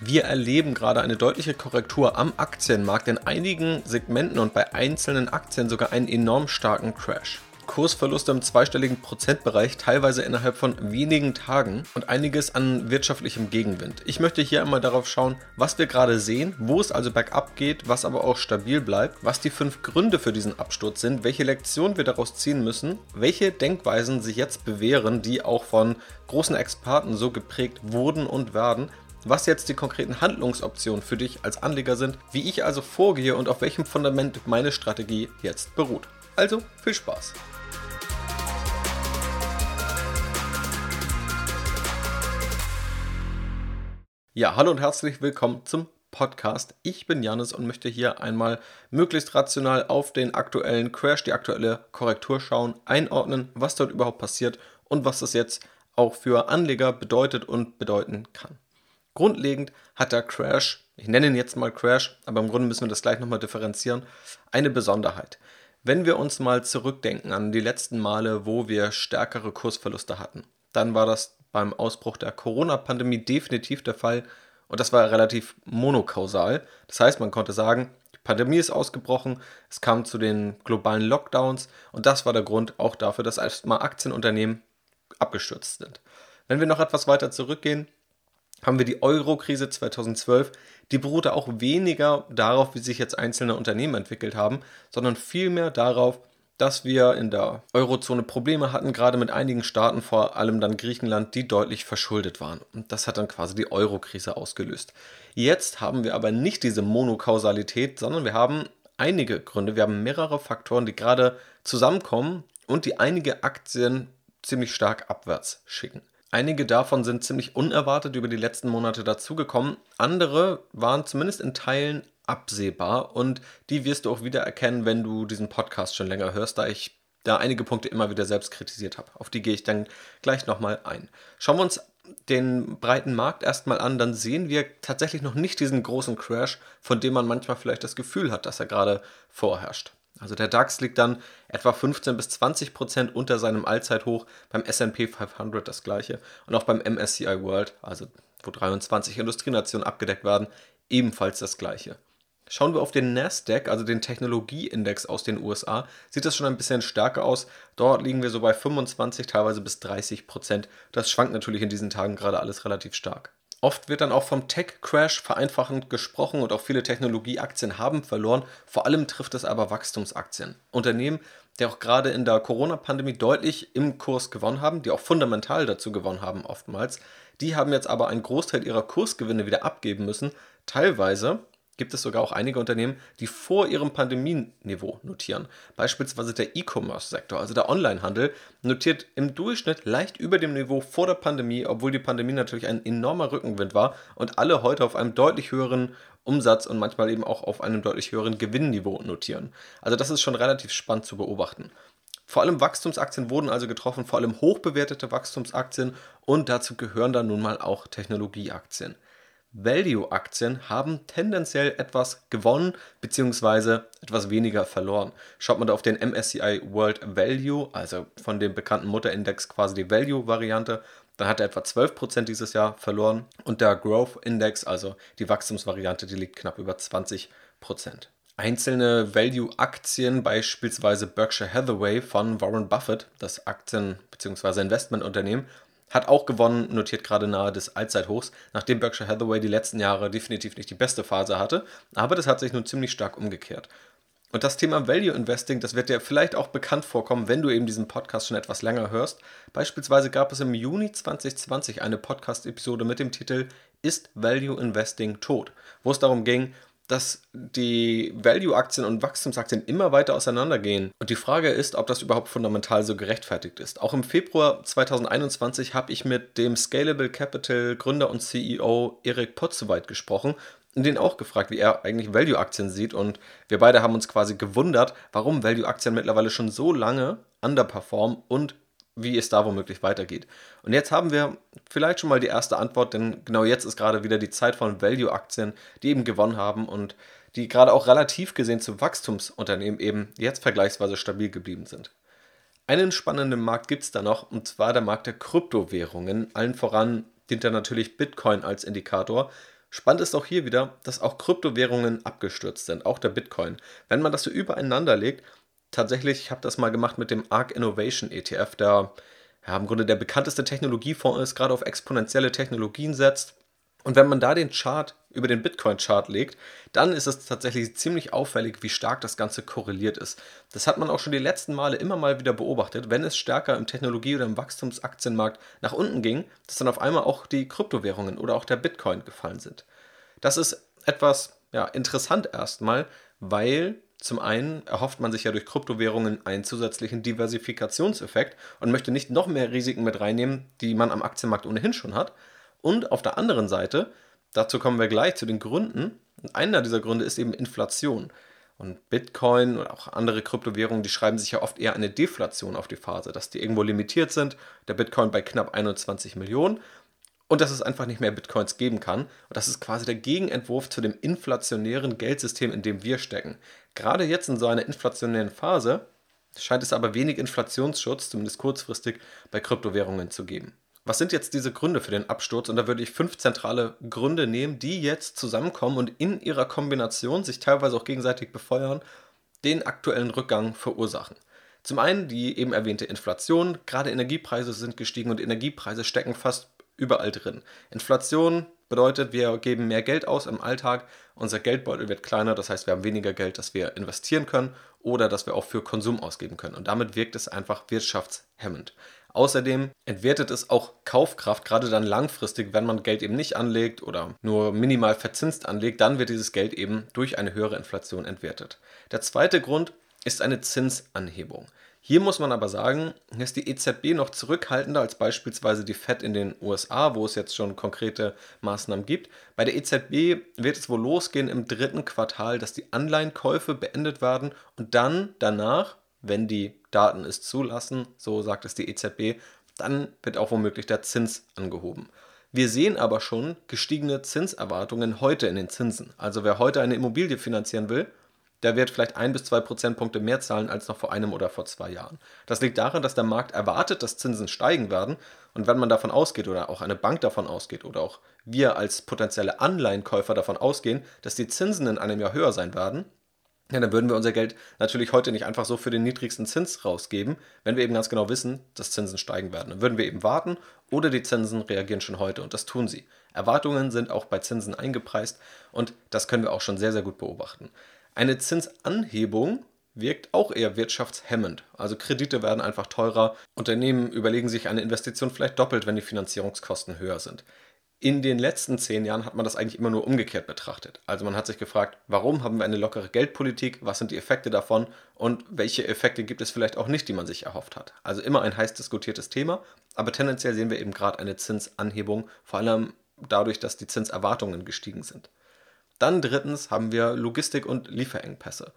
Wir erleben gerade eine deutliche Korrektur am Aktienmarkt, in einigen Segmenten und bei einzelnen Aktien sogar einen enorm starken Crash. Kursverluste im zweistelligen Prozentbereich, teilweise innerhalb von wenigen Tagen und einiges an wirtschaftlichem Gegenwind. Ich möchte hier einmal darauf schauen, was wir gerade sehen, wo es also bergab geht, was aber auch stabil bleibt, was die fünf Gründe für diesen Absturz sind, welche Lektionen wir daraus ziehen müssen, welche Denkweisen sich jetzt bewähren, die auch von großen Experten so geprägt wurden und werden was jetzt die konkreten Handlungsoptionen für dich als Anleger sind, wie ich also vorgehe und auf welchem Fundament meine Strategie jetzt beruht. Also viel Spaß! Ja, hallo und herzlich willkommen zum Podcast. Ich bin Janis und möchte hier einmal möglichst rational auf den aktuellen Crash, die aktuelle Korrektur schauen, einordnen, was dort überhaupt passiert und was das jetzt auch für Anleger bedeutet und bedeuten kann. Grundlegend hat der Crash, ich nenne ihn jetzt mal Crash, aber im Grunde müssen wir das gleich nochmal differenzieren, eine Besonderheit. Wenn wir uns mal zurückdenken an die letzten Male, wo wir stärkere Kursverluste hatten, dann war das beim Ausbruch der Corona-Pandemie definitiv der Fall und das war relativ monokausal. Das heißt, man konnte sagen, die Pandemie ist ausgebrochen, es kam zu den globalen Lockdowns und das war der Grund auch dafür, dass erstmal Aktienunternehmen abgestürzt sind. Wenn wir noch etwas weiter zurückgehen, haben wir die Euro-Krise 2012. Die beruhte auch weniger darauf, wie sich jetzt einzelne Unternehmen entwickelt haben, sondern vielmehr darauf, dass wir in der Eurozone Probleme hatten, gerade mit einigen Staaten, vor allem dann Griechenland, die deutlich verschuldet waren. Und das hat dann quasi die Euro-Krise ausgelöst. Jetzt haben wir aber nicht diese Monokausalität, sondern wir haben einige Gründe, wir haben mehrere Faktoren, die gerade zusammenkommen und die einige Aktien ziemlich stark abwärts schicken. Einige davon sind ziemlich unerwartet über die letzten Monate dazugekommen. Andere waren zumindest in Teilen absehbar und die wirst du auch wieder erkennen, wenn du diesen Podcast schon länger hörst, da ich da einige Punkte immer wieder selbst kritisiert habe. Auf die gehe ich dann gleich nochmal ein. Schauen wir uns den breiten Markt erstmal an, dann sehen wir tatsächlich noch nicht diesen großen Crash, von dem man manchmal vielleicht das Gefühl hat, dass er gerade vorherrscht. Also der DAX liegt dann etwa 15 bis 20 Prozent unter seinem Allzeithoch, beim S&P 500 das gleiche und auch beim MSCI World, also wo 23 Industrienationen abgedeckt werden, ebenfalls das gleiche. Schauen wir auf den Nasdaq, also den Technologieindex aus den USA, sieht das schon ein bisschen stärker aus. Dort liegen wir so bei 25, teilweise bis 30 Prozent. Das schwankt natürlich in diesen Tagen gerade alles relativ stark. Oft wird dann auch vom Tech-Crash vereinfachend gesprochen und auch viele Technologieaktien haben verloren. Vor allem trifft es aber Wachstumsaktien. Unternehmen, die auch gerade in der Corona-Pandemie deutlich im Kurs gewonnen haben, die auch fundamental dazu gewonnen haben oftmals, die haben jetzt aber einen Großteil ihrer Kursgewinne wieder abgeben müssen. Teilweise gibt es sogar auch einige Unternehmen, die vor ihrem Pandemieniveau notieren. Beispielsweise der E-Commerce-Sektor, also der Onlinehandel, notiert im Durchschnitt leicht über dem Niveau vor der Pandemie, obwohl die Pandemie natürlich ein enormer Rückenwind war und alle heute auf einem deutlich höheren Umsatz und manchmal eben auch auf einem deutlich höheren Gewinnniveau notieren. Also das ist schon relativ spannend zu beobachten. Vor allem Wachstumsaktien wurden also getroffen, vor allem hochbewertete Wachstumsaktien und dazu gehören dann nun mal auch Technologieaktien. Value-Aktien haben tendenziell etwas gewonnen bzw. etwas weniger verloren. Schaut man da auf den MSCI World Value, also von dem bekannten Mutterindex quasi die Value-Variante, dann hat er etwa 12% dieses Jahr verloren und der Growth Index, also die Wachstumsvariante, die liegt knapp über 20%. Einzelne Value-Aktien, beispielsweise Berkshire Hathaway von Warren Buffett, das Aktien- bzw. Investmentunternehmen, hat auch gewonnen, notiert gerade nahe des Allzeithochs, nachdem Berkshire Hathaway die letzten Jahre definitiv nicht die beste Phase hatte. Aber das hat sich nun ziemlich stark umgekehrt. Und das Thema Value Investing, das wird dir vielleicht auch bekannt vorkommen, wenn du eben diesen Podcast schon etwas länger hörst. Beispielsweise gab es im Juni 2020 eine Podcast-Episode mit dem Titel Ist Value Investing tot? Wo es darum ging, dass die Value-Aktien und Wachstumsaktien immer weiter auseinandergehen. Und die Frage ist, ob das überhaupt fundamental so gerechtfertigt ist. Auch im Februar 2021 habe ich mit dem Scalable Capital Gründer und CEO Erik Potzowait gesprochen und den auch gefragt, wie er eigentlich Value-Aktien sieht. Und wir beide haben uns quasi gewundert, warum Value-Aktien mittlerweile schon so lange underperformen und wie es da womöglich weitergeht. Und jetzt haben wir vielleicht schon mal die erste Antwort, denn genau jetzt ist gerade wieder die Zeit von Value-Aktien, die eben gewonnen haben und die gerade auch relativ gesehen zu Wachstumsunternehmen eben jetzt vergleichsweise stabil geblieben sind. Einen spannenden Markt gibt es da noch, und zwar der Markt der Kryptowährungen. Allen voran dient da natürlich Bitcoin als Indikator. Spannend ist auch hier wieder, dass auch Kryptowährungen abgestürzt sind, auch der Bitcoin. Wenn man das so übereinander legt, tatsächlich, ich habe das mal gemacht mit dem ARC Innovation ETF, der ja, im Grunde der bekannteste Technologiefonds ist, gerade auf exponentielle Technologien setzt. Und wenn man da den Chart über den Bitcoin-Chart legt, dann ist es tatsächlich ziemlich auffällig, wie stark das Ganze korreliert ist. Das hat man auch schon die letzten Male immer mal wieder beobachtet, wenn es stärker im Technologie- oder im Wachstumsaktienmarkt nach unten ging, dass dann auf einmal auch die Kryptowährungen oder auch der Bitcoin gefallen sind. Das ist etwas ja, interessant erstmal, weil zum einen erhofft man sich ja durch Kryptowährungen einen zusätzlichen Diversifikationseffekt und möchte nicht noch mehr Risiken mit reinnehmen, die man am Aktienmarkt ohnehin schon hat. Und auf der anderen Seite, dazu kommen wir gleich zu den Gründen, und einer dieser Gründe ist eben Inflation. Und Bitcoin oder auch andere Kryptowährungen, die schreiben sich ja oft eher eine Deflation auf die Phase, dass die irgendwo limitiert sind. Der Bitcoin bei knapp 21 Millionen und dass es einfach nicht mehr Bitcoins geben kann. Und das ist quasi der Gegenentwurf zu dem inflationären Geldsystem, in dem wir stecken. Gerade jetzt in so einer inflationären Phase scheint es aber wenig Inflationsschutz, zumindest kurzfristig, bei Kryptowährungen zu geben. Was sind jetzt diese Gründe für den Absturz? Und da würde ich fünf zentrale Gründe nehmen, die jetzt zusammenkommen und in ihrer Kombination sich teilweise auch gegenseitig befeuern, den aktuellen Rückgang verursachen. Zum einen die eben erwähnte Inflation, gerade Energiepreise sind gestiegen und Energiepreise stecken fast überall drin. Inflation bedeutet, wir geben mehr Geld aus im Alltag, unser Geldbeutel wird kleiner, das heißt, wir haben weniger Geld, das wir investieren können oder das wir auch für Konsum ausgeben können. Und damit wirkt es einfach wirtschaftshemmend. Außerdem entwertet es auch Kaufkraft, gerade dann langfristig, wenn man Geld eben nicht anlegt oder nur minimal verzinst anlegt, dann wird dieses Geld eben durch eine höhere Inflation entwertet. Der zweite Grund ist eine Zinsanhebung. Hier muss man aber sagen, ist die EZB noch zurückhaltender als beispielsweise die Fed in den USA, wo es jetzt schon konkrete Maßnahmen gibt. Bei der EZB wird es wohl losgehen im dritten Quartal, dass die Anleihenkäufe beendet werden und dann danach, wenn die Daten es zulassen, so sagt es die EZB, dann wird auch womöglich der Zins angehoben. Wir sehen aber schon gestiegene Zinserwartungen heute in den Zinsen. Also wer heute eine Immobilie finanzieren will, der wird vielleicht ein bis zwei Prozentpunkte mehr zahlen als noch vor einem oder vor zwei Jahren. Das liegt daran, dass der Markt erwartet, dass Zinsen steigen werden. Und wenn man davon ausgeht oder auch eine Bank davon ausgeht oder auch wir als potenzielle Anleihenkäufer davon ausgehen, dass die Zinsen in einem Jahr höher sein werden, ja, dann würden wir unser Geld natürlich heute nicht einfach so für den niedrigsten Zins rausgeben, wenn wir eben ganz genau wissen, dass Zinsen steigen werden. Dann würden wir eben warten oder die Zinsen reagieren schon heute und das tun sie. Erwartungen sind auch bei Zinsen eingepreist und das können wir auch schon sehr, sehr gut beobachten. Eine Zinsanhebung wirkt auch eher wirtschaftshemmend. Also Kredite werden einfach teurer. Unternehmen überlegen sich eine Investition vielleicht doppelt, wenn die Finanzierungskosten höher sind. In den letzten zehn Jahren hat man das eigentlich immer nur umgekehrt betrachtet. Also man hat sich gefragt, warum haben wir eine lockere Geldpolitik, was sind die Effekte davon und welche Effekte gibt es vielleicht auch nicht, die man sich erhofft hat. Also immer ein heiß diskutiertes Thema, aber tendenziell sehen wir eben gerade eine Zinsanhebung, vor allem dadurch, dass die Zinserwartungen gestiegen sind. Dann drittens haben wir Logistik- und Lieferengpässe.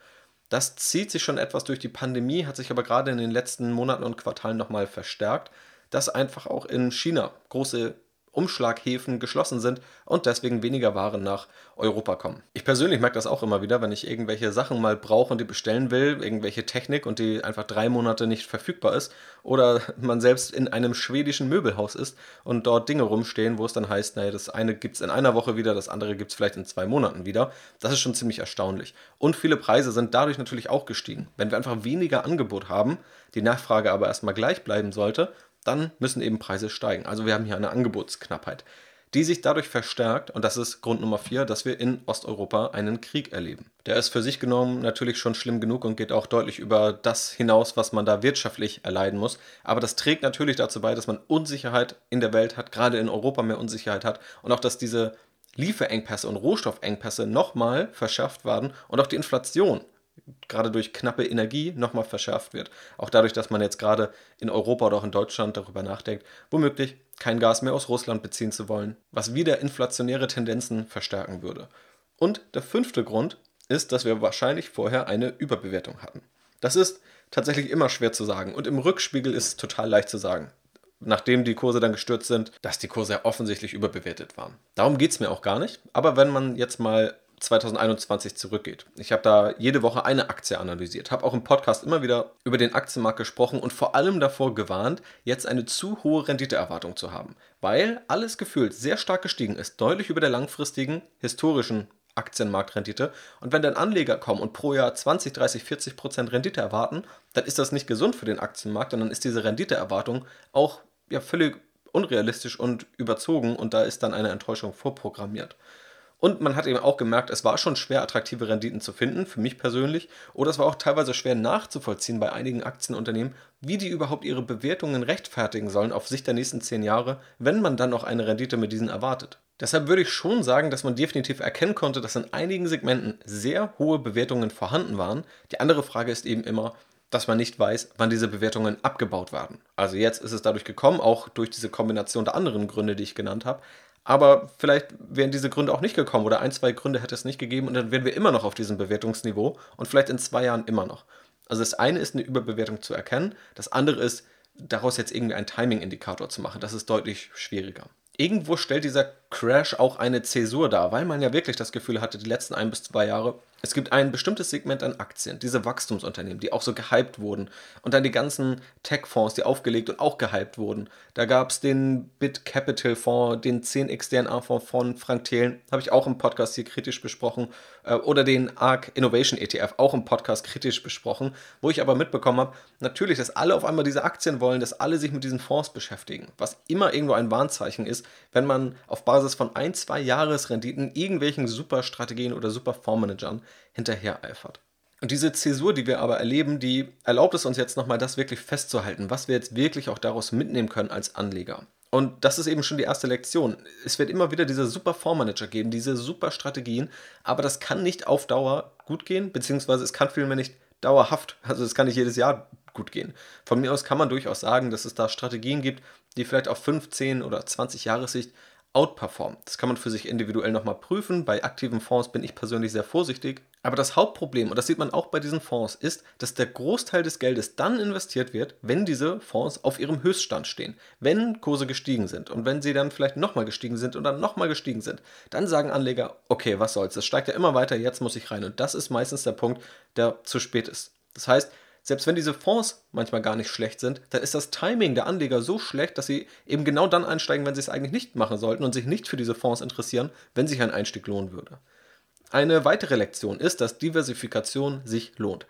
Das zieht sich schon etwas durch die Pandemie, hat sich aber gerade in den letzten Monaten und Quartalen nochmal verstärkt, dass einfach auch in China große Umschlaghäfen geschlossen sind und deswegen weniger Waren nach Europa kommen. Ich persönlich merke das auch immer wieder, wenn ich irgendwelche Sachen mal brauche und die bestellen will, irgendwelche Technik und die einfach drei Monate nicht verfügbar ist oder man selbst in einem schwedischen Möbelhaus ist und dort Dinge rumstehen, wo es dann heißt, naja, das eine gibt es in einer Woche wieder, das andere gibt es vielleicht in zwei Monaten wieder. Das ist schon ziemlich erstaunlich. Und viele Preise sind dadurch natürlich auch gestiegen. Wenn wir einfach weniger Angebot haben, die Nachfrage aber erstmal gleich bleiben sollte, dann müssen eben Preise steigen. Also wir haben hier eine Angebotsknappheit, die sich dadurch verstärkt, und das ist Grund Nummer vier, dass wir in Osteuropa einen Krieg erleben. Der ist für sich genommen natürlich schon schlimm genug und geht auch deutlich über das hinaus, was man da wirtschaftlich erleiden muss. Aber das trägt natürlich dazu bei, dass man Unsicherheit in der Welt hat, gerade in Europa mehr Unsicherheit hat und auch, dass diese Lieferengpässe und Rohstoffengpässe nochmal verschärft werden und auch die Inflation gerade durch knappe Energie nochmal verschärft wird. Auch dadurch, dass man jetzt gerade in Europa oder auch in Deutschland darüber nachdenkt, womöglich kein Gas mehr aus Russland beziehen zu wollen, was wieder inflationäre Tendenzen verstärken würde. Und der fünfte Grund ist, dass wir wahrscheinlich vorher eine Überbewertung hatten. Das ist tatsächlich immer schwer zu sagen und im Rückspiegel ist es total leicht zu sagen nachdem die Kurse dann gestürzt sind, dass die Kurse ja offensichtlich überbewertet waren. Darum geht es mir auch gar nicht. Aber wenn man jetzt mal 2021 zurückgeht. Ich habe da jede Woche eine Aktie analysiert, habe auch im Podcast immer wieder über den Aktienmarkt gesprochen und vor allem davor gewarnt, jetzt eine zu hohe Renditeerwartung zu haben, weil alles gefühlt sehr stark gestiegen ist, deutlich über der langfristigen historischen Aktienmarktrendite. Und wenn dann Anleger kommen und pro Jahr 20, 30, 40 Prozent Rendite erwarten, dann ist das nicht gesund für den Aktienmarkt dann ist diese Renditeerwartung auch ja, völlig unrealistisch und überzogen und da ist dann eine Enttäuschung vorprogrammiert. Und man hat eben auch gemerkt, es war schon schwer, attraktive Renditen zu finden, für mich persönlich. Oder es war auch teilweise schwer nachzuvollziehen bei einigen Aktienunternehmen, wie die überhaupt ihre Bewertungen rechtfertigen sollen auf Sicht der nächsten zehn Jahre, wenn man dann noch eine Rendite mit diesen erwartet. Deshalb würde ich schon sagen, dass man definitiv erkennen konnte, dass in einigen Segmenten sehr hohe Bewertungen vorhanden waren. Die andere Frage ist eben immer, dass man nicht weiß, wann diese Bewertungen abgebaut werden. Also jetzt ist es dadurch gekommen, auch durch diese Kombination der anderen Gründe, die ich genannt habe. Aber vielleicht wären diese Gründe auch nicht gekommen oder ein, zwei Gründe hätte es nicht gegeben und dann wären wir immer noch auf diesem Bewertungsniveau und vielleicht in zwei Jahren immer noch. Also das eine ist eine Überbewertung zu erkennen, das andere ist daraus jetzt irgendwie einen Timing-Indikator zu machen. Das ist deutlich schwieriger. Irgendwo stellt dieser Crash auch eine Zäsur dar, weil man ja wirklich das Gefühl hatte, die letzten ein bis zwei Jahre, es gibt ein bestimmtes Segment an Aktien, diese Wachstumsunternehmen, die auch so gehypt wurden. Und dann die ganzen Tech-Fonds, die aufgelegt und auch gehypt wurden. Da gab es den Bit Capital Fonds, den 10x DNA-Fonds von Frank Thelen, habe ich auch im Podcast hier kritisch besprochen. Äh, oder den ARC Innovation ETF, auch im Podcast kritisch besprochen. Wo ich aber mitbekommen habe, natürlich, dass alle auf einmal diese Aktien wollen, dass alle sich mit diesen Fonds beschäftigen. Was immer irgendwo ein Warnzeichen ist, wenn man auf Basis von ein, zwei Jahresrenditen irgendwelchen Superstrategien oder Superfondsmanagern hinterhereifert. Und diese Zäsur, die wir aber erleben, die erlaubt es uns jetzt nochmal, das wirklich festzuhalten, was wir jetzt wirklich auch daraus mitnehmen können als Anleger. Und das ist eben schon die erste Lektion. Es wird immer wieder diese super Fondsmanager geben, diese super Strategien, aber das kann nicht auf Dauer gut gehen, beziehungsweise es kann vielmehr nicht dauerhaft, also es kann nicht jedes Jahr gut gehen. Von mir aus kann man durchaus sagen, dass es da Strategien gibt, die vielleicht auf 15 oder 20 Jahressicht outperformen. Das kann man für sich individuell nochmal prüfen. Bei aktiven Fonds bin ich persönlich sehr vorsichtig. Aber das Hauptproblem, und das sieht man auch bei diesen Fonds, ist, dass der Großteil des Geldes dann investiert wird, wenn diese Fonds auf ihrem Höchststand stehen. Wenn Kurse gestiegen sind und wenn sie dann vielleicht nochmal gestiegen sind und dann nochmal gestiegen sind, dann sagen Anleger, okay, was soll's, das steigt ja immer weiter, jetzt muss ich rein. Und das ist meistens der Punkt, der zu spät ist. Das heißt, selbst wenn diese Fonds manchmal gar nicht schlecht sind, dann ist das Timing der Anleger so schlecht, dass sie eben genau dann einsteigen, wenn sie es eigentlich nicht machen sollten und sich nicht für diese Fonds interessieren, wenn sich ein Einstieg lohnen würde. Eine weitere Lektion ist, dass Diversifikation sich lohnt.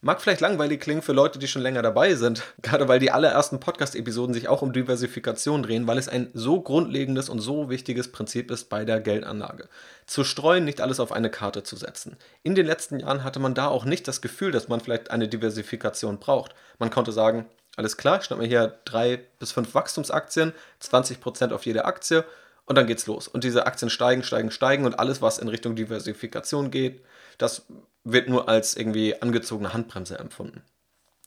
Mag vielleicht langweilig klingen für Leute, die schon länger dabei sind, gerade weil die allerersten Podcast-Episoden sich auch um Diversifikation drehen, weil es ein so grundlegendes und so wichtiges Prinzip ist bei der Geldanlage. Zu streuen, nicht alles auf eine Karte zu setzen. In den letzten Jahren hatte man da auch nicht das Gefühl, dass man vielleicht eine Diversifikation braucht. Man konnte sagen, alles klar, schnapp mir hier drei bis fünf Wachstumsaktien, 20% auf jede Aktie und dann geht's los. Und diese Aktien steigen, steigen, steigen und alles, was in Richtung Diversifikation geht, das wird nur als irgendwie angezogene Handbremse empfunden.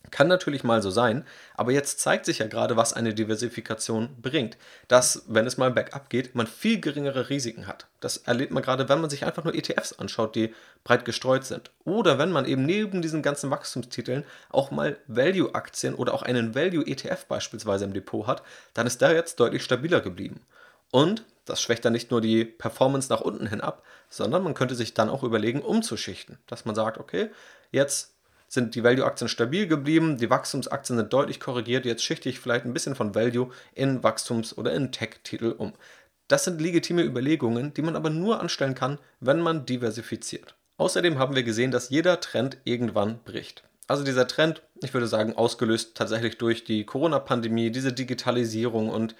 Kann natürlich mal so sein, aber jetzt zeigt sich ja gerade, was eine Diversifikation bringt. Dass, wenn es mal bergab geht, man viel geringere Risiken hat. Das erlebt man gerade, wenn man sich einfach nur ETFs anschaut, die breit gestreut sind. Oder wenn man eben neben diesen ganzen Wachstumstiteln auch mal Value-Aktien oder auch einen Value-ETF beispielsweise im Depot hat, dann ist der jetzt deutlich stabiler geblieben. Und das schwächt dann nicht nur die Performance nach unten hin ab, sondern man könnte sich dann auch überlegen, umzuschichten. Dass man sagt, okay, jetzt sind die Value-Aktien stabil geblieben, die Wachstumsaktien sind deutlich korrigiert, jetzt schichte ich vielleicht ein bisschen von Value in Wachstums- oder in Tech-Titel um. Das sind legitime Überlegungen, die man aber nur anstellen kann, wenn man diversifiziert. Außerdem haben wir gesehen, dass jeder Trend irgendwann bricht. Also dieser Trend, ich würde sagen, ausgelöst tatsächlich durch die Corona-Pandemie, diese Digitalisierung und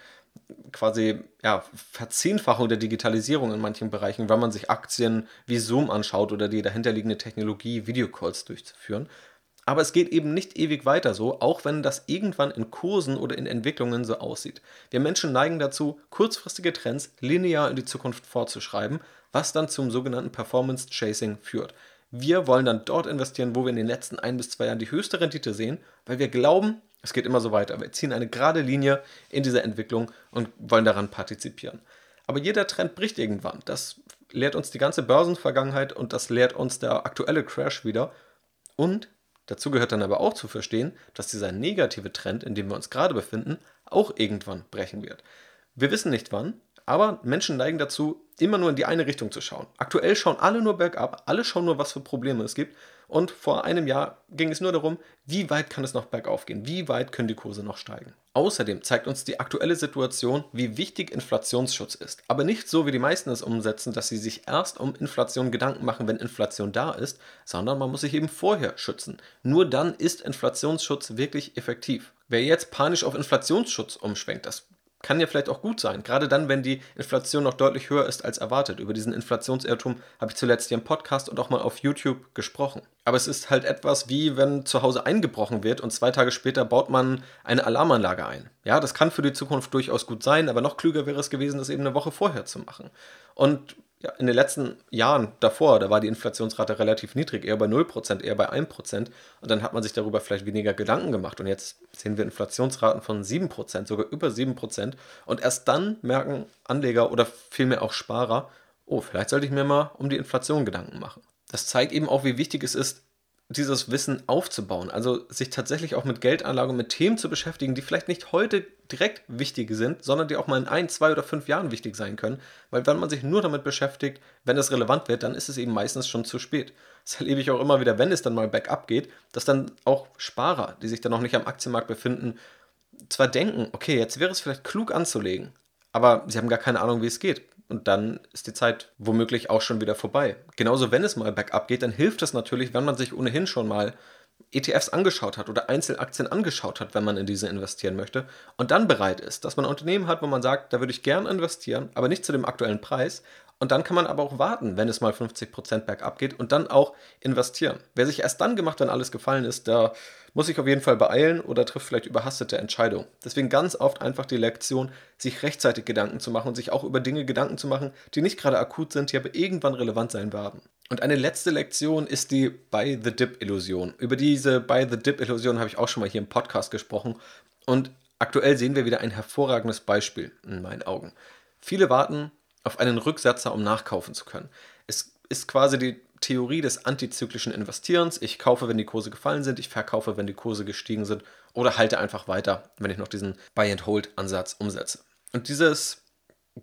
quasi ja, Verzehnfachung der Digitalisierung in manchen Bereichen, wenn man sich Aktien wie Zoom anschaut oder die dahinterliegende Technologie, Videocalls durchzuführen. Aber es geht eben nicht ewig weiter so, auch wenn das irgendwann in Kursen oder in Entwicklungen so aussieht. Wir Menschen neigen dazu, kurzfristige Trends linear in die Zukunft vorzuschreiben, was dann zum sogenannten Performance Chasing führt. Wir wollen dann dort investieren, wo wir in den letzten ein bis zwei Jahren die höchste Rendite sehen, weil wir glauben, es geht immer so weiter. Wir ziehen eine gerade Linie in dieser Entwicklung und wollen daran partizipieren. Aber jeder Trend bricht irgendwann. Das lehrt uns die ganze Börsenvergangenheit und das lehrt uns der aktuelle Crash wieder. Und dazu gehört dann aber auch zu verstehen, dass dieser negative Trend, in dem wir uns gerade befinden, auch irgendwann brechen wird. Wir wissen nicht wann, Aber Menschen neigen dazu, immer nur in die eine Richtung zu schauen. Aktuell schauen alle nur bergab, alle schauen nur, was für Probleme es gibt. Und vor einem Jahr ging es nur darum, wie weit kann es noch bergauf gehen, wie weit können die Kurse noch steigen. Außerdem zeigt uns die aktuelle Situation, wie wichtig Inflationsschutz ist. Aber nicht so, wie die meisten es umsetzen, dass sie sich erst um Inflation Gedanken machen, wenn Inflation da ist, sondern man muss sich eben vorher schützen. Nur dann ist Inflationsschutz wirklich effektiv. Wer jetzt panisch auf Inflationsschutz umschwenkt, das kann ja vielleicht auch gut sein. Gerade dann, wenn die Inflation noch deutlich höher ist als erwartet. Über diesen Inflationsirrtum habe ich zuletzt hier im Podcast und auch mal auf YouTube gesprochen. Aber es ist halt etwas wie, wenn zu Hause eingebrochen wird und zwei Tage später baut man eine Alarmanlage ein. Ja, das kann für die Zukunft durchaus gut sein, aber noch klüger wäre es gewesen, das eben eine Woche vorher zu machen. Und ja, in den letzten Jahren davor, da war die Inflationsrate relativ niedrig, eher bei 0%, eher bei 1%. Und dann hat man sich darüber vielleicht weniger Gedanken gemacht. Und jetzt sehen wir Inflationsraten von 7%, sogar über 7%. Und erst dann merken Anleger oder vielmehr auch Sparer, oh, vielleicht sollte ich mir mal um die Inflation Gedanken machen. Das zeigt eben auch, wie wichtig es ist, dieses Wissen aufzubauen. Also sich tatsächlich auch mit Geldanlage mit Themen zu beschäftigen, die vielleicht nicht heute direkt wichtig sind, sondern die auch mal in ein, zwei oder fünf Jahren wichtig sein können. Weil wenn man sich nur damit beschäftigt, wenn es relevant wird, dann ist es eben meistens schon zu spät. Das erlebe ich auch immer wieder, wenn es dann mal bergab geht, dass dann auch Sparer, die sich dann noch nicht am Aktienmarkt befinden, zwar denken, okay, jetzt wäre es vielleicht klug anzulegen, aber sie haben gar keine Ahnung, wie es geht. Und dann ist die Zeit womöglich auch schon wieder vorbei. Genauso, wenn es mal bergab geht, dann hilft es natürlich, wenn man sich ohnehin schon mal ETFs angeschaut hat oder Einzelaktien angeschaut hat, wenn man in diese investieren möchte und dann bereit ist, dass man ein Unternehmen hat, wo man sagt, da würde ich gern investieren, aber nicht zu dem aktuellen Preis und dann kann man aber auch warten, wenn es mal 50% bergab geht und dann auch investieren. Wer sich erst dann gemacht, wenn alles gefallen ist, der muss sich auf jeden Fall beeilen oder trifft vielleicht überhastete Entscheidungen. Deswegen ganz oft einfach die Lektion, sich rechtzeitig Gedanken zu machen und sich auch über Dinge Gedanken zu machen, die nicht gerade akut sind, die aber irgendwann relevant sein werden. Und eine letzte Lektion ist die Buy the Dip-Illusion. Über diese Buy the Dip-Illusion habe ich auch schon mal hier im Podcast gesprochen. Und aktuell sehen wir wieder ein hervorragendes Beispiel in meinen Augen. Viele warten auf einen Rücksetzer, um nachkaufen zu können. Es ist quasi die Theorie des antizyklischen Investierens. Ich kaufe, wenn die Kurse gefallen sind, ich verkaufe, wenn die Kurse gestiegen sind oder halte einfach weiter, wenn ich noch diesen Buy-and-Hold-Ansatz umsetze. Und dieses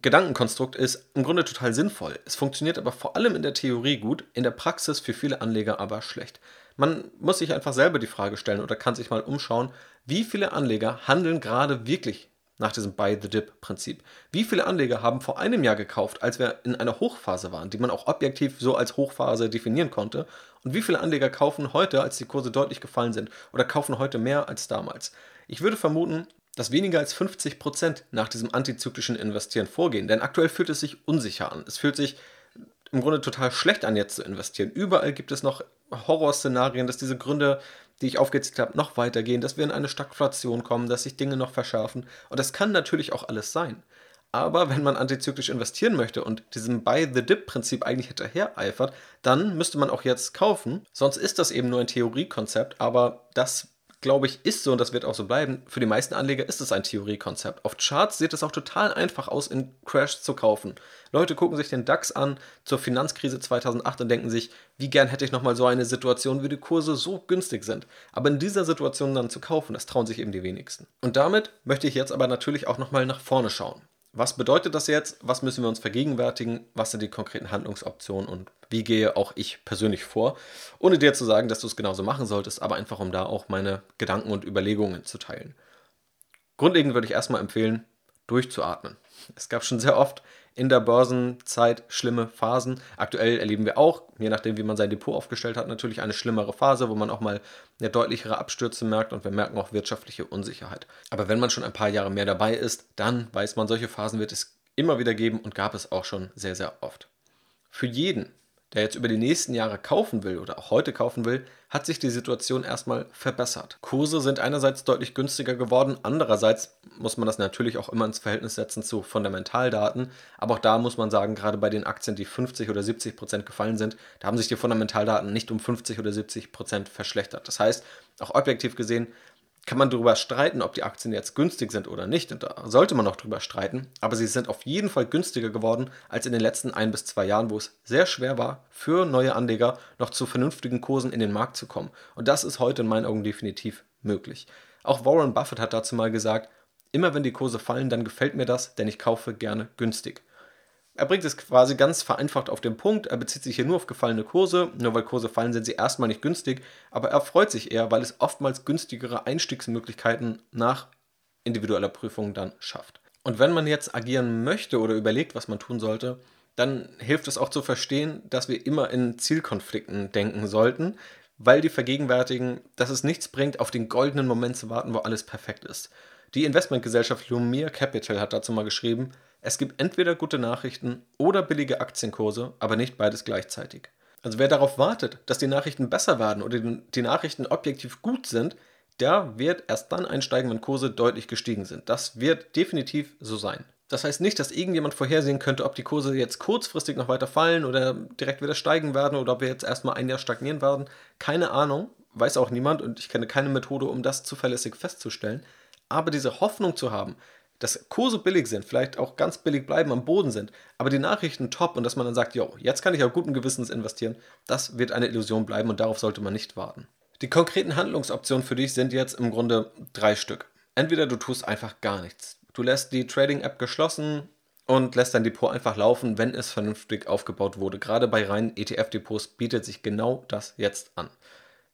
Gedankenkonstrukt ist im Grunde total sinnvoll. Es funktioniert aber vor allem in der Theorie gut, in der Praxis für viele Anleger aber schlecht. Man muss sich einfach selber die Frage stellen oder kann sich mal umschauen, wie viele Anleger handeln gerade wirklich nach diesem Buy-the-Dip-Prinzip. Wie viele Anleger haben vor einem Jahr gekauft, als wir in einer Hochphase waren, die man auch objektiv so als Hochphase definieren konnte? Und wie viele Anleger kaufen heute, als die Kurse deutlich gefallen sind, oder kaufen heute mehr als damals? Ich würde vermuten, dass weniger als 50% nach diesem antizyklischen Investieren vorgehen, denn aktuell fühlt es sich unsicher an. Es fühlt sich im Grunde total schlecht an, jetzt zu investieren. Überall gibt es noch Horrorszenarien, dass diese Gründe die ich aufgezählt habe, noch weitergehen, dass wir in eine Stagflation kommen, dass sich Dinge noch verschärfen. Und das kann natürlich auch alles sein. Aber wenn man antizyklisch investieren möchte und diesem Buy-the-Dip-Prinzip eigentlich hinterher eifert, dann müsste man auch jetzt kaufen. Sonst ist das eben nur ein Theoriekonzept, aber das glaube ich, ist so und das wird auch so bleiben. Für die meisten Anleger ist es ein Theoriekonzept. Auf Charts sieht es auch total einfach aus, in Crash zu kaufen. Leute gucken sich den DAX an zur Finanzkrise 2008 und denken sich, wie gern hätte ich nochmal so eine Situation, wie die Kurse so günstig sind. Aber in dieser Situation dann zu kaufen, das trauen sich eben die wenigsten. Und damit möchte ich jetzt aber natürlich auch nochmal nach vorne schauen. Was bedeutet das jetzt? Was müssen wir uns vergegenwärtigen? Was sind die konkreten Handlungsoptionen und wie gehe auch ich persönlich vor? Ohne dir zu sagen, dass du es genauso machen solltest, aber einfach um da auch meine Gedanken und Überlegungen zu teilen. Grundlegend würde ich erstmal empfehlen, durchzuatmen. Es gab schon sehr oft in der Börsenzeit schlimme Phasen. Aktuell erleben wir auch, je nachdem, wie man sein Depot aufgestellt hat, natürlich eine schlimmere Phase, wo man auch mal eine deutlichere Abstürze merkt und wir merken auch wirtschaftliche Unsicherheit. Aber wenn man schon ein paar Jahre mehr dabei ist, dann weiß man, solche Phasen wird es immer wieder geben und gab es auch schon sehr, sehr oft. Für jeden, der jetzt über die nächsten Jahre kaufen will oder auch heute kaufen will, hat sich die Situation erstmal verbessert. Kurse sind einerseits deutlich günstiger geworden, andererseits muss man das natürlich auch immer ins Verhältnis setzen zu Fundamentaldaten, aber auch da muss man sagen, gerade bei den Aktien, die 50 oder 70 Prozent gefallen sind, da haben sich die Fundamentaldaten nicht um 50 oder 70 Prozent verschlechtert. Das heißt, auch objektiv gesehen kann man darüber streiten, ob die Aktien jetzt günstig sind oder nicht. Und da sollte man auch darüber streiten. Aber sie sind auf jeden Fall günstiger geworden als in den letzten ein bis zwei Jahren, wo es sehr schwer war, für neue Anleger noch zu vernünftigen Kursen in den Markt zu kommen. Und das ist heute in meinen Augen definitiv möglich. Auch Warren Buffett hat dazu mal gesagt, Immer wenn die Kurse fallen, dann gefällt mir das, denn ich kaufe gerne günstig. Er bringt es quasi ganz vereinfacht auf den Punkt. Er bezieht sich hier nur auf gefallene Kurse. Nur weil Kurse fallen, sind sie erstmal nicht günstig. Aber er freut sich eher, weil es oftmals günstigere Einstiegsmöglichkeiten nach individueller Prüfung dann schafft. Und wenn man jetzt agieren möchte oder überlegt, was man tun sollte, dann hilft es auch zu verstehen, dass wir immer in Zielkonflikten denken sollten, weil die vergegenwärtigen, dass es nichts bringt, auf den goldenen Moment zu warten, wo alles perfekt ist. Die Investmentgesellschaft Lumiere Capital hat dazu mal geschrieben, es gibt entweder gute Nachrichten oder billige Aktienkurse, aber nicht beides gleichzeitig. Also wer darauf wartet, dass die Nachrichten besser werden oder die Nachrichten objektiv gut sind, der wird erst dann einsteigen, wenn Kurse deutlich gestiegen sind. Das wird definitiv so sein. Das heißt nicht, dass irgendjemand vorhersehen könnte, ob die Kurse jetzt kurzfristig noch weiter fallen oder direkt wieder steigen werden oder ob wir jetzt erstmal ein Jahr stagnieren werden. Keine Ahnung, weiß auch niemand und ich kenne keine Methode, um das zuverlässig festzustellen. Aber diese Hoffnung zu haben, dass Kurse billig sind, vielleicht auch ganz billig bleiben, am Boden sind, aber die Nachrichten top und dass man dann sagt, jo, jetzt kann ich auch guten Gewissens investieren, das wird eine Illusion bleiben und darauf sollte man nicht warten. Die konkreten Handlungsoptionen für dich sind jetzt im Grunde drei Stück. Entweder du tust einfach gar nichts. Du lässt die Trading-App geschlossen und lässt dein Depot einfach laufen, wenn es vernünftig aufgebaut wurde. Gerade bei reinen ETF-Depots bietet sich genau das jetzt an.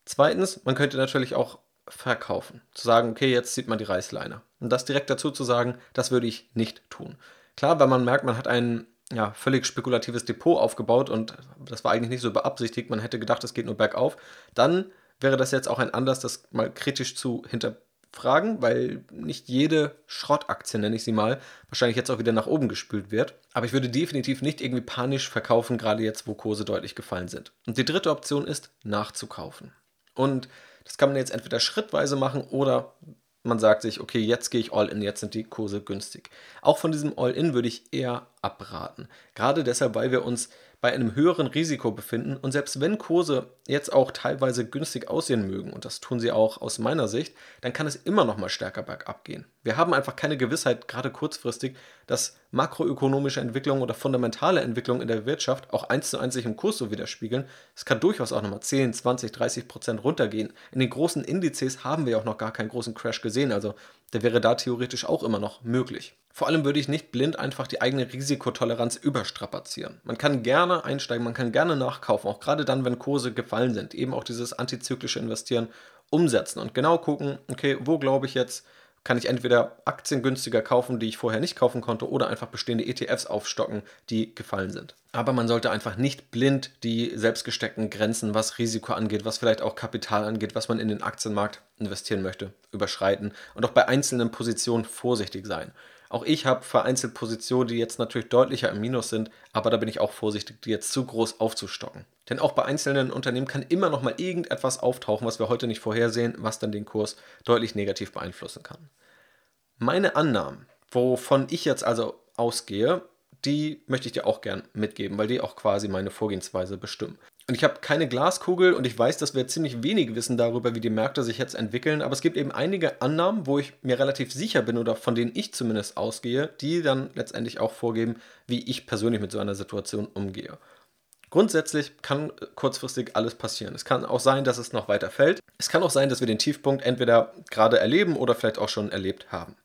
Zweitens, man könnte natürlich auch verkaufen. Zu sagen, okay, jetzt sieht man die Reißleine. Und das direkt dazu zu sagen, das würde ich nicht tun. Klar, wenn man merkt, man hat ein ja, völlig spekulatives Depot aufgebaut und das war eigentlich nicht so beabsichtigt, man hätte gedacht, es geht nur bergauf, dann wäre das jetzt auch ein Anlass, das mal kritisch zu hinterfragen, weil nicht jede Schrottaktie, nenne ich sie mal, wahrscheinlich jetzt auch wieder nach oben gespült wird. Aber ich würde definitiv nicht irgendwie panisch verkaufen, gerade jetzt, wo Kurse deutlich gefallen sind. Und die dritte Option ist, nachzukaufen. Und das kann man jetzt entweder schrittweise machen oder man sagt sich, okay, jetzt gehe ich all in, jetzt sind die Kurse günstig. Auch von diesem all in würde ich eher abraten. Gerade deshalb, weil wir uns bei einem höheren Risiko befinden. Und selbst wenn Kurse jetzt auch teilweise günstig aussehen mögen, und das tun sie auch aus meiner Sicht, dann kann es immer noch mal stärker bergab gehen. Wir haben einfach keine Gewissheit, gerade kurzfristig, dass makroökonomische Entwicklungen oder fundamentale Entwicklungen in der Wirtschaft auch eins zu eins sich im Kurs so widerspiegeln. Es kann durchaus auch nochmal 10, 20, 30 Prozent runtergehen. In den großen Indizes haben wir auch noch gar keinen großen Crash gesehen, also der wäre da theoretisch auch immer noch möglich. Vor allem würde ich nicht blind einfach die eigene Risikotoleranz überstrapazieren. Man kann gerne einsteigen, man kann gerne nachkaufen, auch gerade dann, wenn Kurse gefallen sind. Eben auch dieses antizyklische Investieren umsetzen und genau gucken, okay, wo glaube ich jetzt, kann ich entweder Aktien günstiger kaufen, die ich vorher nicht kaufen konnte, oder einfach bestehende ETFs aufstocken, die gefallen sind. Aber man sollte einfach nicht blind die selbstgesteckten Grenzen, was Risiko angeht, was vielleicht auch Kapital angeht, was man in den Aktienmarkt investieren möchte, überschreiten und auch bei einzelnen Positionen vorsichtig sein. Auch ich habe vereinzelt Positionen, die jetzt natürlich deutlicher im Minus sind, aber da bin ich auch vorsichtig, die jetzt zu groß aufzustocken. Denn auch bei einzelnen Unternehmen kann immer noch mal irgendetwas auftauchen, was wir heute nicht vorhersehen, was dann den Kurs deutlich negativ beeinflussen kann. Meine Annahmen, wovon ich jetzt also ausgehe, die möchte ich dir auch gern mitgeben, weil die auch quasi meine Vorgehensweise bestimmen. Und ich habe keine Glaskugel und ich weiß, dass wir ziemlich wenig wissen darüber, wie die Märkte sich jetzt entwickeln. Aber es gibt eben einige Annahmen, wo ich mir relativ sicher bin oder von denen ich zumindest ausgehe, die dann letztendlich auch vorgeben, wie ich persönlich mit so einer Situation umgehe. Grundsätzlich kann kurzfristig alles passieren. Es kann auch sein, dass es noch weiter fällt. Es kann auch sein, dass wir den Tiefpunkt entweder gerade erleben oder vielleicht auch schon erlebt haben.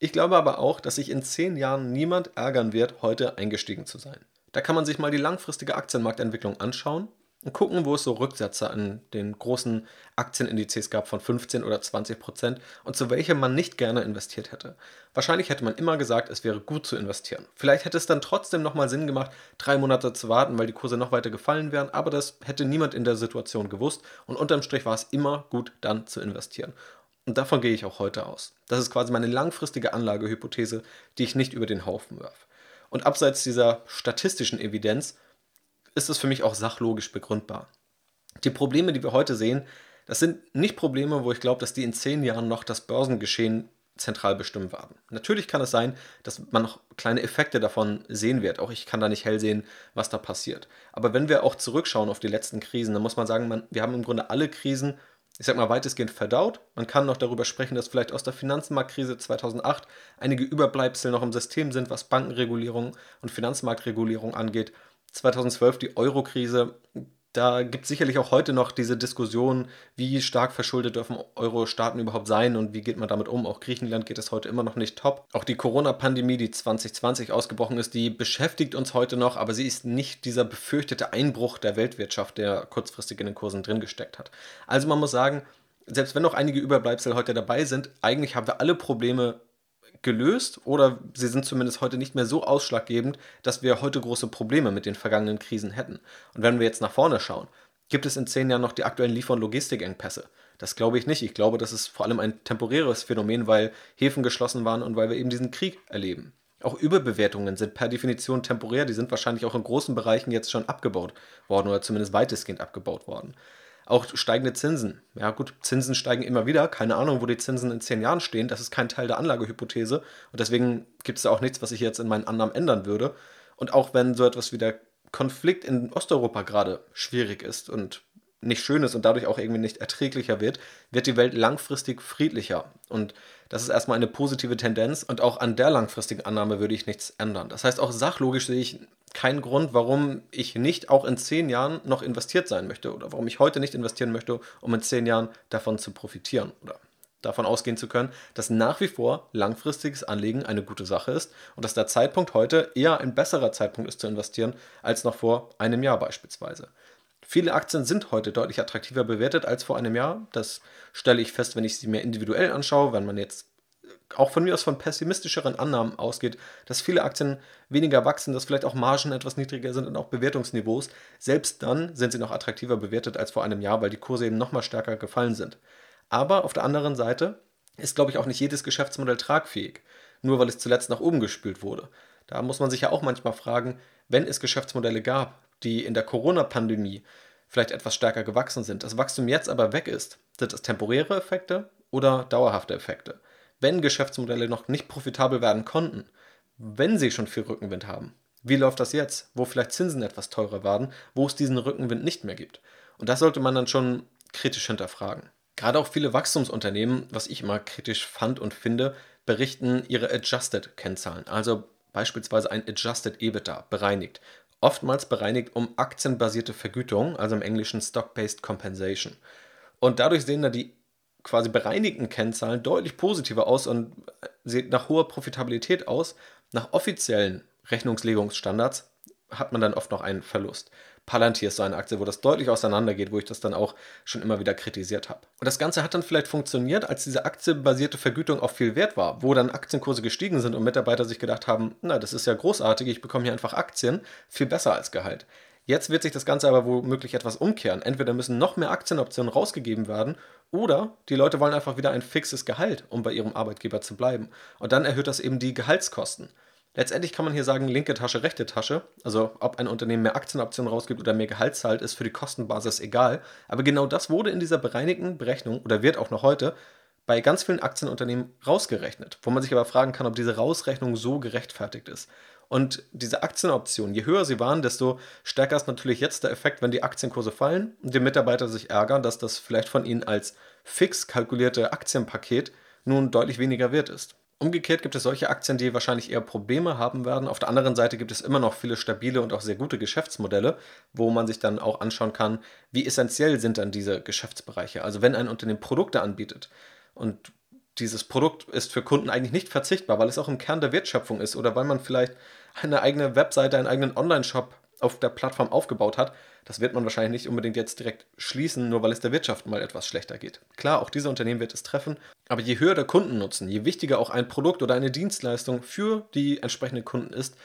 Ich glaube aber auch, dass sich in zehn Jahren niemand ärgern wird, heute eingestiegen zu sein. Da kann man sich mal die langfristige Aktienmarktentwicklung anschauen und gucken, wo es so Rücksätze an den großen Aktienindizes gab von 15 oder 20 Prozent und zu welchem man nicht gerne investiert hätte. Wahrscheinlich hätte man immer gesagt, es wäre gut zu investieren. Vielleicht hätte es dann trotzdem nochmal Sinn gemacht, drei Monate zu warten, weil die Kurse noch weiter gefallen wären, aber das hätte niemand in der Situation gewusst und unterm Strich war es immer gut, dann zu investieren. Und davon gehe ich auch heute aus. Das ist quasi meine langfristige Anlagehypothese, die ich nicht über den Haufen werfe. Und abseits dieser statistischen Evidenz ist es für mich auch sachlogisch begründbar. Die Probleme, die wir heute sehen, das sind nicht Probleme, wo ich glaube, dass die in zehn Jahren noch das Börsengeschehen zentral bestimmen werden. Natürlich kann es sein, dass man noch kleine Effekte davon sehen wird. Auch ich kann da nicht hell sehen, was da passiert. Aber wenn wir auch zurückschauen auf die letzten Krisen, dann muss man sagen, man, wir haben im Grunde alle Krisen ich sag mal, weitestgehend verdaut. Man kann noch darüber sprechen, dass vielleicht aus der Finanzmarktkrise 2008 einige Überbleibsel noch im System sind, was Bankenregulierung und Finanzmarktregulierung angeht. 2012 die Euro-Krise, da gibt es sicherlich auch heute noch diese Diskussion, wie stark verschuldet dürfen Euro-Staaten überhaupt sein und wie geht man damit um. Auch Griechenland geht es heute immer noch nicht top. Auch die Corona-Pandemie, die 2020 ausgebrochen ist, die beschäftigt uns heute noch, aber sie ist nicht dieser befürchtete Einbruch der Weltwirtschaft, der kurzfristig in den Kursen drin gesteckt hat. Also man muss sagen, selbst wenn noch einige Überbleibsel heute dabei sind, eigentlich haben wir alle Probleme gelöst oder sie sind zumindest heute nicht mehr so ausschlaggebend, dass wir heute große Probleme mit den vergangenen Krisen hätten. Und wenn wir jetzt nach vorne schauen, gibt es in zehn Jahren noch die aktuellen Liefer- und Logistikengpässe? Das glaube ich nicht. Ich glaube, das ist vor allem ein temporäres Phänomen, weil Häfen geschlossen waren und weil wir eben diesen Krieg erleben. Auch Überbewertungen sind per Definition temporär, die sind wahrscheinlich auch in großen Bereichen jetzt schon abgebaut worden oder zumindest weitestgehend abgebaut worden. Auch steigende Zinsen. Ja gut, Zinsen steigen immer wieder. Keine Ahnung, wo die Zinsen in zehn Jahren stehen. Das ist kein Teil der Anlagehypothese. Und deswegen gibt es da auch nichts, was ich jetzt in meinen Annahmen ändern würde. Und auch wenn so etwas wie der Konflikt in Osteuropa gerade schwierig ist und nicht schön ist und dadurch auch irgendwie nicht erträglicher wird, wird die Welt langfristig friedlicher. Und das ist erstmal eine positive Tendenz und auch an der langfristigen Annahme würde ich nichts ändern. Das heißt, auch sachlogisch sehe ich keinen Grund, warum ich nicht auch in zehn Jahren noch investiert sein möchte oder warum ich heute nicht investieren möchte, um in zehn Jahren davon zu profitieren oder davon ausgehen zu können, dass nach wie vor langfristiges Anlegen eine gute Sache ist und dass der Zeitpunkt heute eher ein besserer Zeitpunkt ist zu investieren als noch vor einem Jahr beispielsweise. Viele Aktien sind heute deutlich attraktiver bewertet als vor einem Jahr. Das stelle ich fest, wenn ich sie mir individuell anschaue, wenn man jetzt auch von mir aus von pessimistischeren Annahmen ausgeht, dass viele Aktien weniger wachsen, dass vielleicht auch Margen etwas niedriger sind und auch Bewertungsniveaus. Selbst dann sind sie noch attraktiver bewertet als vor einem Jahr, weil die Kurse eben noch mal stärker gefallen sind. Aber auf der anderen Seite ist, glaube ich, auch nicht jedes Geschäftsmodell tragfähig, nur weil es zuletzt nach oben gespült wurde. Da muss man sich ja auch manchmal fragen, wenn es Geschäftsmodelle gab, die in der Corona-Pandemie vielleicht etwas stärker gewachsen sind, das Wachstum jetzt aber weg ist, sind das temporäre Effekte oder dauerhafte Effekte? Wenn Geschäftsmodelle noch nicht profitabel werden konnten, wenn sie schon viel Rückenwind haben, wie läuft das jetzt, wo vielleicht Zinsen etwas teurer werden, wo es diesen Rückenwind nicht mehr gibt? Und das sollte man dann schon kritisch hinterfragen. Gerade auch viele Wachstumsunternehmen, was ich immer kritisch fand und finde, berichten ihre Adjusted-Kennzahlen, also beispielsweise ein Adjusted EBITDA, bereinigt oftmals bereinigt um aktienbasierte Vergütung, also im Englischen Stock-Based Compensation. Und dadurch sehen dann die quasi bereinigten Kennzahlen deutlich positiver aus und sehen nach hoher Profitabilität aus. Nach offiziellen Rechnungslegungsstandards hat man dann oft noch einen Verlust. Palantir ist so eine Aktie, wo das deutlich auseinandergeht, wo ich das dann auch schon immer wieder kritisiert habe. Und das Ganze hat dann vielleicht funktioniert, als diese aktienbasierte Vergütung auch viel wert war, wo dann Aktienkurse gestiegen sind und Mitarbeiter sich gedacht haben, na, das ist ja großartig, ich bekomme hier einfach Aktien, viel besser als Gehalt. Jetzt wird sich das Ganze aber womöglich etwas umkehren. Entweder müssen noch mehr Aktienoptionen rausgegeben werden oder die Leute wollen einfach wieder ein fixes Gehalt, um bei ihrem Arbeitgeber zu bleiben. Und dann erhöht das eben die Gehaltskosten. Letztendlich kann man hier sagen, linke Tasche, rechte Tasche. Also ob ein Unternehmen mehr Aktienoptionen rausgibt oder mehr Gehalt zahlt, ist für die Kostenbasis egal. Aber genau das wurde in dieser bereinigten Berechnung oder wird auch noch heute bei ganz vielen Aktienunternehmen rausgerechnet, wo man sich aber fragen kann, ob diese Rausrechnung so gerechtfertigt ist. Und diese Aktienoptionen, je höher sie waren, desto stärker ist natürlich jetzt der Effekt, wenn die Aktienkurse fallen und die Mitarbeiter sich ärgern, dass das vielleicht von ihnen als fix kalkulierte Aktienpaket nun deutlich weniger wert ist. Umgekehrt gibt es solche Aktien, die wahrscheinlich eher Probleme haben werden. Auf der anderen Seite gibt es immer noch viele stabile und auch sehr gute Geschäftsmodelle, wo man sich dann auch anschauen kann, wie essentiell sind dann diese Geschäftsbereiche. Also wenn ein Unternehmen Produkte anbietet und dieses Produkt ist für Kunden eigentlich nicht verzichtbar, weil es auch im Kern der Wertschöpfung ist oder weil man vielleicht eine eigene Webseite, einen eigenen Online-Shop auf der Plattform aufgebaut hat, das wird man wahrscheinlich nicht unbedingt jetzt direkt schließen, nur weil es der Wirtschaft mal etwas schlechter geht. Klar, auch diese Unternehmen wird es treffen, aber je höher der Kundennutzen, je wichtiger auch ein Produkt oder eine Dienstleistung für die entsprechenden Kunden ist,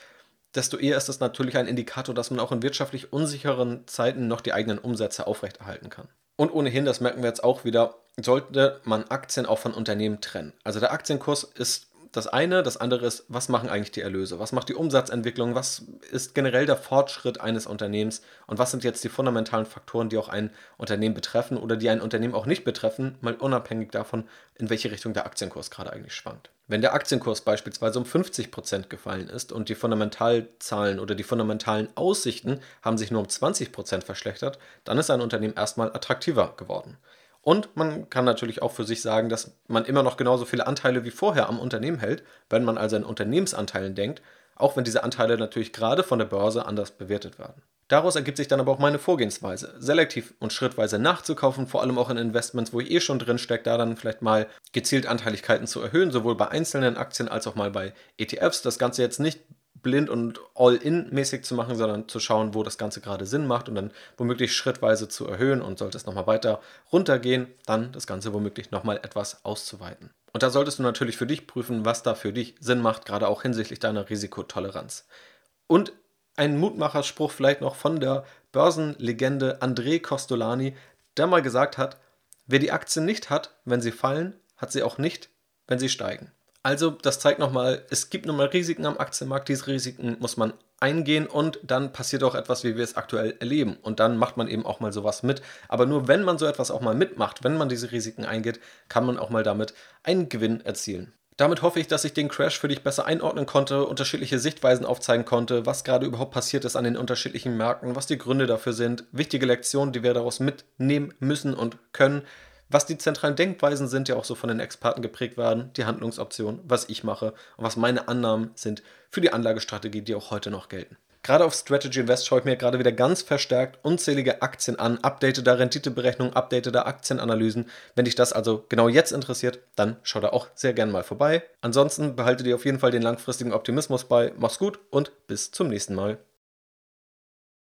desto eher ist das natürlich ein Indikator, dass man auch in wirtschaftlich unsicheren Zeiten noch die eigenen Umsätze aufrechterhalten kann. Und ohnehin, das merken wir jetzt auch wieder, sollte man Aktien auch von Unternehmen trennen. Also der Aktienkurs ist das eine. Das andere ist, was machen eigentlich die Erlöse? Was macht die Umsatzentwicklung? Was ist generell der Fortschritt eines Unternehmens? Und was sind jetzt die fundamentalen Faktoren, die auch ein Unternehmen betreffen oder die ein Unternehmen auch nicht betreffen, mal unabhängig davon, in welche Richtung der Aktienkurs gerade eigentlich schwankt? Wenn der Aktienkurs beispielsweise um 50% gefallen ist und die Fundamentalzahlen oder die fundamentalen Aussichten haben sich nur um 20% verschlechtert, dann ist ein Unternehmen erstmal attraktiver geworden. Und man kann natürlich auch für sich sagen, dass man immer noch genauso viele Anteile wie vorher am Unternehmen hält, wenn man also in Unternehmensanteilen denkt, auch wenn diese Anteile natürlich gerade von der Börse anders bewertet werden. Daraus ergibt sich dann aber auch meine Vorgehensweise, selektiv und schrittweise nachzukaufen, vor allem auch in Investments, wo ich eh schon drin stecke, da dann vielleicht mal gezielt Anteiligkeiten zu erhöhen, sowohl bei einzelnen Aktien als auch mal bei ETFs. Das Ganze jetzt nicht blind und all-in-mäßig zu machen, sondern zu schauen, wo das Ganze gerade Sinn macht und dann womöglich schrittweise zu erhöhen und sollte es nochmal weiter runtergehen, dann das Ganze womöglich nochmal etwas auszuweiten. Und da solltest du natürlich für dich prüfen, was da für dich Sinn macht, gerade auch hinsichtlich deiner Risikotoleranz. Und ein Mutmacherspruch vielleicht noch von der Börsenlegende André Costolani, der mal gesagt hat, wer die Aktien nicht hat, wenn sie fallen, hat sie auch nicht, wenn sie steigen. Also, das zeigt nochmal, es gibt nochmal Risiken am Aktienmarkt. Diese Risiken muss man eingehen und dann passiert auch etwas, wie wir es aktuell erleben. Und dann macht man eben auch mal sowas mit. Aber nur wenn man so etwas auch mal mitmacht, wenn man diese Risiken eingeht, kann man auch mal damit einen Gewinn erzielen. Damit hoffe ich, dass ich den Crash für dich besser einordnen konnte, unterschiedliche Sichtweisen aufzeigen konnte, was gerade überhaupt passiert ist an den unterschiedlichen Märkten, was die Gründe dafür sind, wichtige Lektionen, die wir daraus mitnehmen müssen und können was die zentralen Denkweisen sind, ja auch so von den Experten geprägt werden, die Handlungsoptionen, was ich mache und was meine Annahmen sind für die Anlagestrategie, die auch heute noch gelten. Gerade auf Strategy Invest schaue ich mir gerade wieder ganz verstärkt unzählige Aktien an, update da Renditeberechnungen, update da Aktienanalysen. Wenn dich das also genau jetzt interessiert, dann schau da auch sehr gerne mal vorbei. Ansonsten behalte dir auf jeden Fall den langfristigen Optimismus bei. Mach's gut und bis zum nächsten Mal.